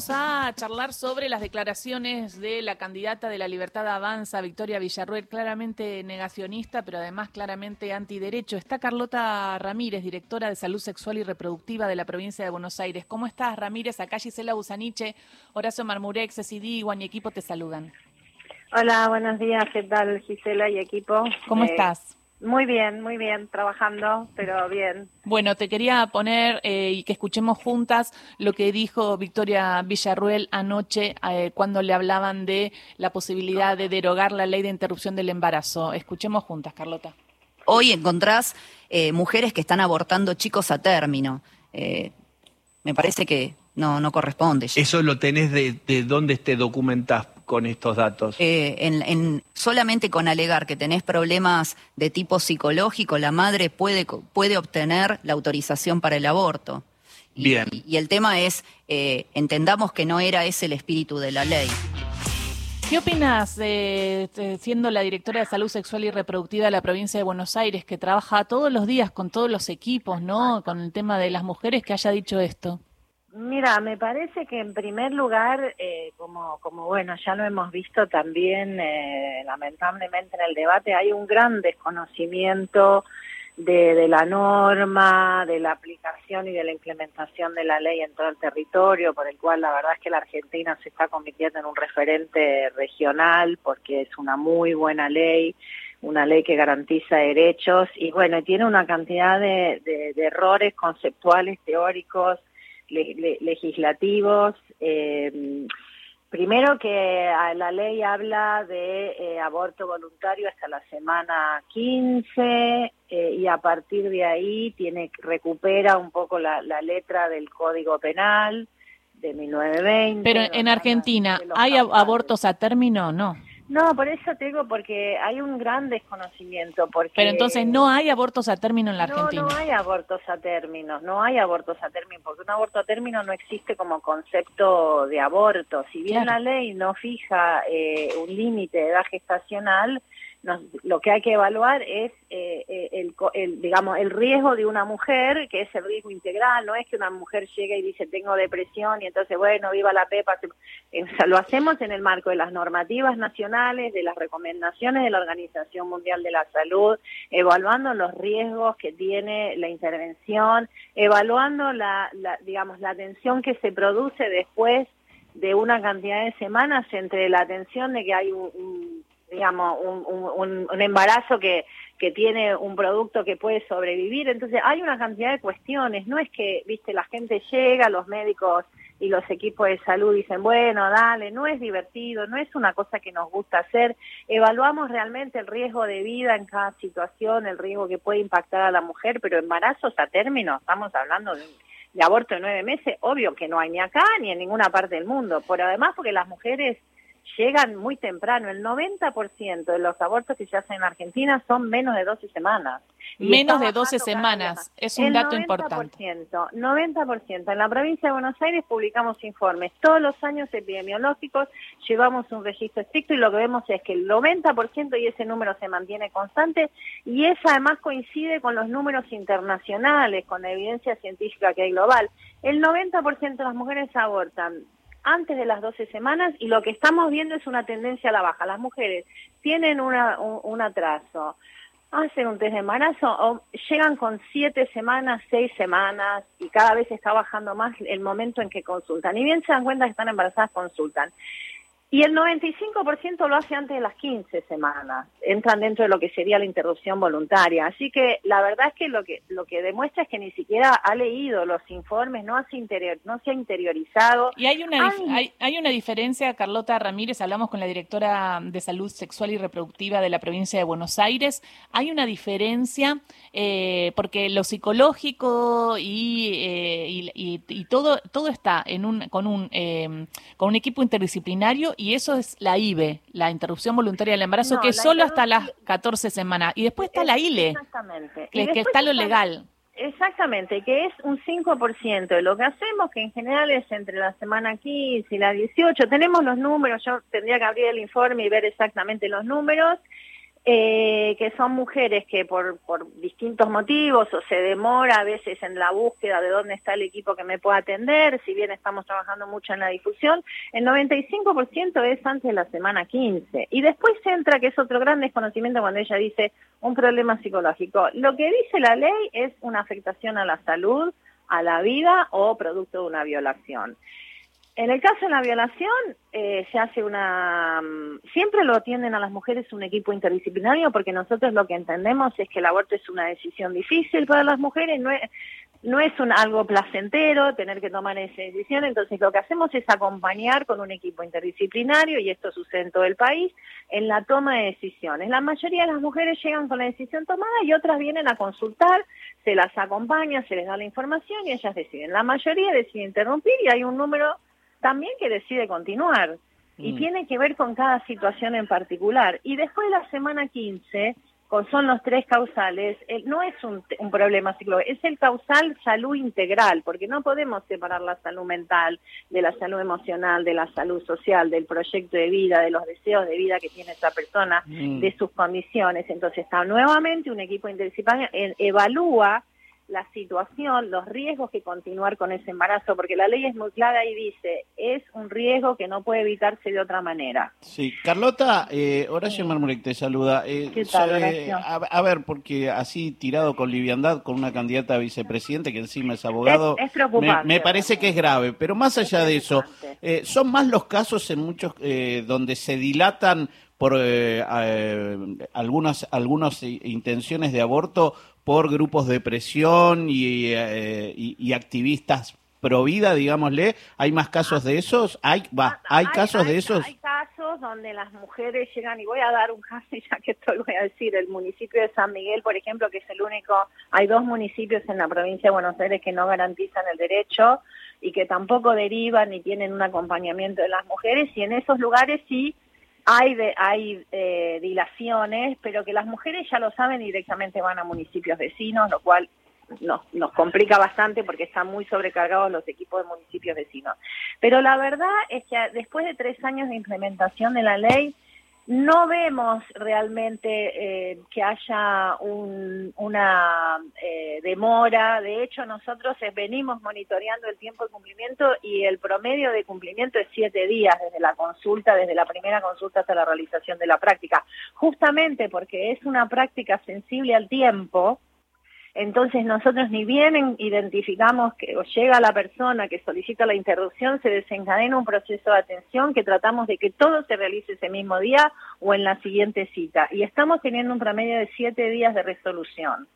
Vamos a charlar sobre las declaraciones de la candidata de la Libertad Avanza, Victoria Villarruel, claramente negacionista, pero además claramente antiderecho. Está Carlota Ramírez, directora de Salud Sexual y Reproductiva de la provincia de Buenos Aires. ¿Cómo estás, Ramírez? Acá Gisela Busaniche, Horacio Marmurex, Cecidi, y equipo te saludan. Hola, buenos días. ¿Qué tal, Gisela y equipo? ¿Cómo eh, estás? Muy bien, muy bien, trabajando, pero bien. Bueno, te quería poner eh, y que escuchemos juntas lo que dijo Victoria Villarruel anoche eh, cuando le hablaban de la posibilidad de derogar la ley de interrupción del embarazo. Escuchemos juntas, Carlota. Hoy encontrás eh, mujeres que están abortando chicos a término. me parece que no, no corresponde. Eso lo tenés de, de dónde te documentás con estos datos? Eh, en, solamente con alegar que tenés problemas de tipo psicológico, la madre puede, puede obtener la autorización para el aborto. Bien. Y, el tema es, eh, entendamos que no era ese el espíritu de la ley. ¿Qué opinas, siendo la directora de Salud Sexual y Reproductiva de la provincia de Buenos Aires, que trabaja todos los días con todos los equipos, ¿no? Con el tema de las mujeres, que haya dicho esto? Mira, me parece que en primer lugar, eh, como, como bueno, ya lo hemos visto también, eh, lamentablemente en el debate, hay un gran desconocimiento de, la norma, de la aplicación y de la implementación de la ley en todo el territorio, por el cual la verdad es que la Argentina se está convirtiendo en un referente regional porque es una muy buena ley una ley que garantiza derechos y bueno, tiene una cantidad de errores conceptuales, teóricos, legislativos. Eh, primero que la ley habla de eh, aborto voluntario hasta la semana 15 eh, y a partir de ahí tiene recupera un poco la, letra del Código Penal de 1920. Pero en Argentina, ¿hay abortos a término? No. No, por eso te digo, porque hay un gran desconocimiento. Porque Pero entonces no hay abortos a término en la Argentina. No, no hay abortos a término, no hay abortos a término, porque un aborto a término no existe como concepto de aborto. Si bien la ley no fija eh, un límite de edad gestacional, lo que hay que evaluar es eh, eh, el, digamos el riesgo de una mujer que es el riesgo integral no es que una mujer llegue y dice tengo depresión y entonces bueno viva la pepa eh, lo hacemos en el marco de las normativas nacionales de las recomendaciones de la Organización Mundial de la Salud evaluando los riesgos que tiene la intervención evaluando la, digamos la atención que se produce después de una cantidad de semanas entre la atención de que hay un digamos, un, un, embarazo que, que tiene un producto que puede sobrevivir. Entonces hay una cantidad de cuestiones. No es que, viste, la gente llega, los médicos y los equipos de salud dicen, bueno, dale, no es divertido, no es una cosa que nos gusta hacer. Evaluamos realmente el riesgo de vida en cada situación, el riesgo que puede impactar a la mujer, pero embarazos a término, estamos hablando de, de aborto de nueve meses, obvio que no hay ni acá ni en ninguna parte del mundo. Por además, porque las mujeres llegan muy temprano. El 90% de los abortos que se hacen en Argentina son menos de 12 semanas. menos de 12 semanas, es un dato importante. 90%. En la provincia de Buenos Aires publicamos informes todos los años epidemiológicos, llevamos un registro estricto y lo que vemos es que el 90% y ese número se mantiene constante y eso además coincide con los números internacionales, con la evidencia científica que hay global. El 90% de las mujeres abortan antes de las 12 semanas y lo que estamos viendo es una tendencia a la baja. Las mujeres tienen una, un, atraso, hacen un test de embarazo o llegan con 7 semanas, 6 semanas y cada vez está bajando más el momento en que consultan. Y bien se dan cuenta que están embarazadas, consultan. Y el 95% lo hace antes de las 15 semanas, entran dentro de lo que sería la interrupción voluntaria. Así que la verdad es que lo que lo que demuestra es que ni siquiera ha leído los informes, no, hace interior, no se ha interiorizado. Y hay una, hay, hay una diferencia, Carlota Ramírez, hablamos con la directora de Salud Sexual y Reproductiva de la provincia de Buenos Aires, hay una diferencia eh, porque lo psicológico y, eh, y, y, todo, todo está en un, con, un, eh, con un equipo interdisciplinario y eso es la IBE, la interrupción voluntaria del embarazo, que es solo hasta las 14 semanas. Y después está la ILE, Exactamente. Que, que está lo legal. Exactamente, que es un 5% de lo que hacemos, que en general es entre la semana 15 y la 18. Tenemos los números, yo tendría que abrir el informe y ver exactamente los números. Eh, que son mujeres que por, por distintos motivos o se demora a veces en la búsqueda de dónde está el equipo que me pueda atender, si bien estamos trabajando mucho en la difusión, el 95% es antes de la semana 15. Y después entra, que es otro gran desconocimiento cuando ella dice un problema psicológico. Lo que dice la ley es una afectación a la salud, a la vida o producto de una violación. En el caso de la violación, eh, se hace una... Mm, siempre lo atienden a las mujeres un equipo interdisciplinario porque nosotros lo que entendemos es que el aborto es una decisión difícil para las mujeres, no es, no es un, algo placentero tener que tomar esa decisión, entonces lo que hacemos es acompañar con un equipo interdisciplinario, y esto sucede en todo el país, en la toma de decisiones. La mayoría de las mujeres llegan con la decisión tomada y otras vienen a consultar, se las acompaña, se les da la información y ellas deciden. La mayoría decide interrumpir y hay un número también que decide continuar. Y mm. tiene que ver con cada situación en particular. Y después de la semana 15, con, son los tres causales, no es un, un problema psicológico, es el causal salud integral, porque no podemos separar la salud mental de la salud emocional, de la salud social, del proyecto de vida, de los deseos de vida que tiene esa persona, mm. de sus condiciones. Entonces está nuevamente un equipo interdisciplinario, evalúa la situación, los riesgos que continuar con ese embarazo, porque la ley es muy clara y dice, es un riesgo que no puede evitarse de otra manera. Sí, Carlota, eh, Horacio Marmurek te saluda. Eh, ¿Qué tal, eh, a, ver, porque así tirado con liviandad con una candidata a vicepresidente que encima es abogado, es, preocupante, me, parece que es grave, pero más allá de eso, eh, son más los casos en muchos donde se dilatan por algunas, algunas intenciones de aborto por grupos de presión eh, y, y, activistas pro vida, digámosle, ¿hay más casos de esos? ¿Hay, va, ¿hay, casos de esos? Hay casos donde las mujeres llegan, y voy a dar un caso, ya que esto lo voy a decir, el municipio de San Miguel, por ejemplo, que es el único, hay dos municipios en la provincia de Buenos Aires que no garantizan el derecho y que tampoco derivan ni tienen un acompañamiento de las mujeres, y en esos lugares sí hay, de, hay eh, dilaciones, pero que las mujeres ya lo saben directamente van a municipios vecinos, lo cual nos, nos complica bastante porque están muy sobrecargados los equipos de municipios vecinos. Pero la verdad es que después de tres años de implementación de la ley, no vemos realmente eh, que haya una eh, demora. De hecho, nosotros venimos monitoreando el tiempo de cumplimiento y el promedio de cumplimiento es siete días desde la consulta, desde la primera consulta hasta la realización de la práctica. Justamente porque es una práctica sensible al tiempo, entonces nosotros ni bien identificamos que o llega la persona que solicita la interrupción, se desencadena un proceso de atención que tratamos de que todo se realice ese mismo día o en la siguiente cita. Y estamos teniendo un promedio de siete días de resolución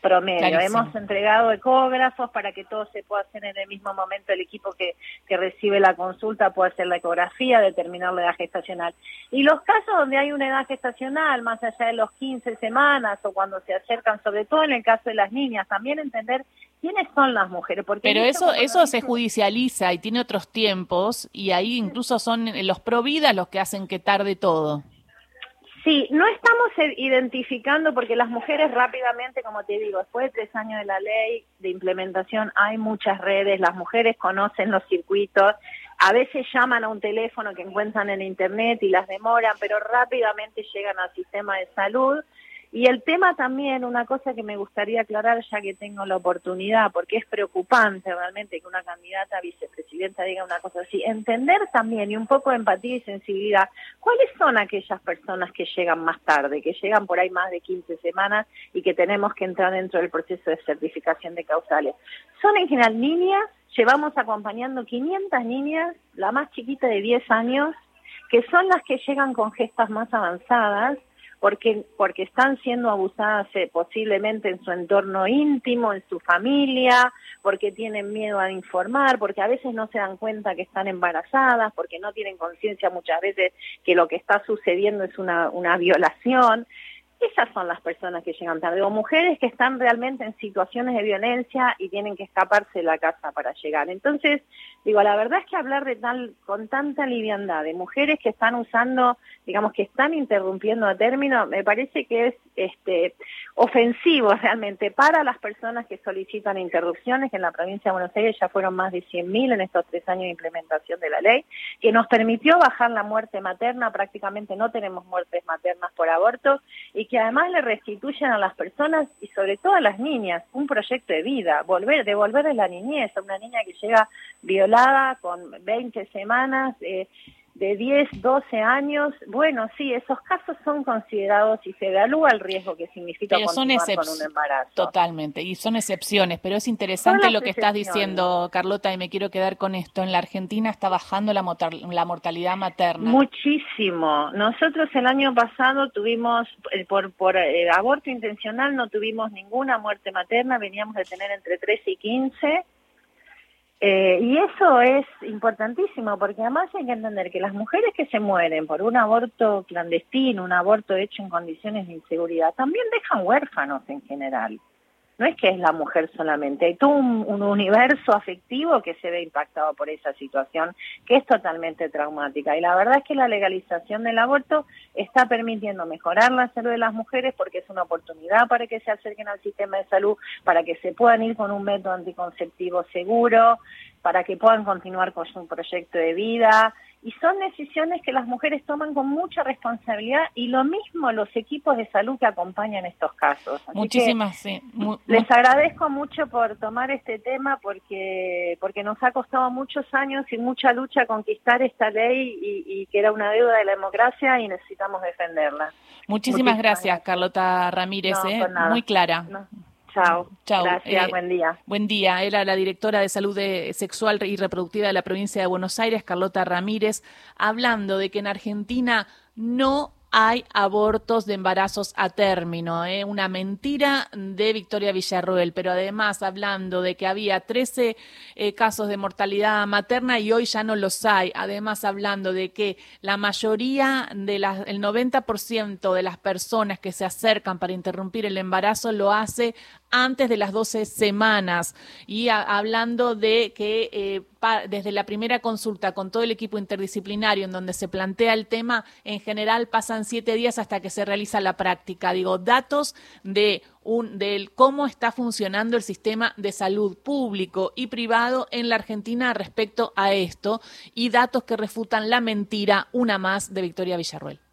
promedio. Hemos entregado ecógrafos para que todo se pueda hacer en el mismo momento. El equipo que, que recibe la consulta puede hacer la ecografía, determinar la edad gestacional. Y los casos donde hay una edad gestacional, más allá de los 15 semanas o cuando se acercan, sobre todo en el caso de las niñas, también entender quiénes son las mujeres. Porque Pero eso, eso se judicializa y tiene otros tiempos y ahí incluso son los pro vida los que hacen que tarde todo. Sí, no estamos identificando porque las mujeres rápidamente, como te digo, después de tres años de la ley de implementación hay muchas redes, las mujeres conocen los circuitos, a veces llaman a un teléfono que encuentran en internet y las demoran, pero rápidamente llegan al sistema de salud y el tema también, una cosa que me gustaría aclarar ya que tengo la oportunidad, porque es preocupante realmente que una candidata vicepresidenta diga una cosa así, entender también y un poco de empatía y sensibilidad, ¿cuáles son aquellas personas que llegan más tarde, que llegan por ahí más de 15 semanas y que tenemos que entrar dentro del proceso de certificación de causales? Son en general niñas, llevamos acompañando 500 niñas, la más chiquita de 10 años, que son las que llegan con gestas más avanzadas, porque, porque están siendo abusadas eh, posiblemente en su entorno íntimo, en su familia, porque tienen miedo a informar, porque a veces no se dan cuenta que están embarazadas, porque no tienen conciencia muchas veces que lo que está sucediendo es una, una violación. esas son las personas que llegan tarde, o mujeres que están realmente en situaciones de violencia y tienen que escaparse de la casa para llegar. Entonces, digo, la verdad es que hablar de tal, con tanta liviandad de mujeres que están usando, digamos, que están interrumpiendo a término, me parece que es este ofensivo realmente para las personas que solicitan interrupciones, que en la provincia de Buenos Aires ya fueron más de 100.000 en estos tres años de implementación de la ley, que nos permitió bajar la muerte materna, prácticamente no tenemos muertes maternas por aborto, y que además le restituyen a las personas y sobre todo a las niñas un proyecto de vida, volver, devolverle la niñez a una niña que llega violada con 20 semanas, eh, de 10, 12 años, bueno, sí, esos casos son considerados y se evalúa el riesgo que significa continuar con un embarazo. Totalmente, y son excepciones, pero es interesante lo que estás diciendo, Carlota, y me quiero quedar con esto. En la Argentina está bajando la, la mortalidad materna. Muchísimo. Nosotros el año pasado tuvimos, eh, por, por eh, aborto intencional, no tuvimos ninguna muerte materna, veníamos de tener entre 13 y 15 eh, y eso es importantísimo porque además hay que entender que las mujeres que se mueren por un aborto clandestino, un aborto hecho en condiciones de inseguridad, también dejan huérfanos en general no es que es la mujer solamente, hay todo un, universo afectivo que se ve impactado por esa situación que es totalmente traumática. Y la verdad es que la legalización del aborto está permitiendo mejorar la salud de las mujeres porque es una oportunidad para que se acerquen al sistema de salud, para que se puedan ir con un método anticonceptivo seguro, para que puedan continuar con su proyecto de vida y son decisiones que las mujeres toman con mucha responsabilidad y lo mismo los equipos de salud que acompañan estos casos. Muchísimas, sí. les agradezco mucho por tomar este tema porque porque nos ha costado muchos años y mucha lucha conquistar esta ley y, que era una deuda de la democracia y necesitamos defenderla. Muchísimas, gracias, Carlota Ramírez, ¿eh? muy clara. Chao. Chao. Gracias, eh, buen día. Buen día. Era la directora de Salud Sexual y Reproductiva de la provincia de Buenos Aires, Carlota Ramírez, hablando de que en Argentina no hay abortos de embarazos a término, ¿eh? una mentira de Victoria Villarroel, pero además hablando de que había 13 eh, casos de mortalidad materna y hoy ya no los hay, además hablando de que la mayoría de las, el 90% de las personas que se acercan para interrumpir el embarazo lo hace antes de las 12 semanas y hablando de que eh, desde la primera consulta con todo el equipo interdisciplinario en donde se plantea el tema, en general pasan siete días hasta que se realiza la práctica. Digo, datos de un, del cómo está funcionando el sistema de salud público y privado en la Argentina respecto a esto y datos que refutan la mentira, una más, de Victoria Villarruel.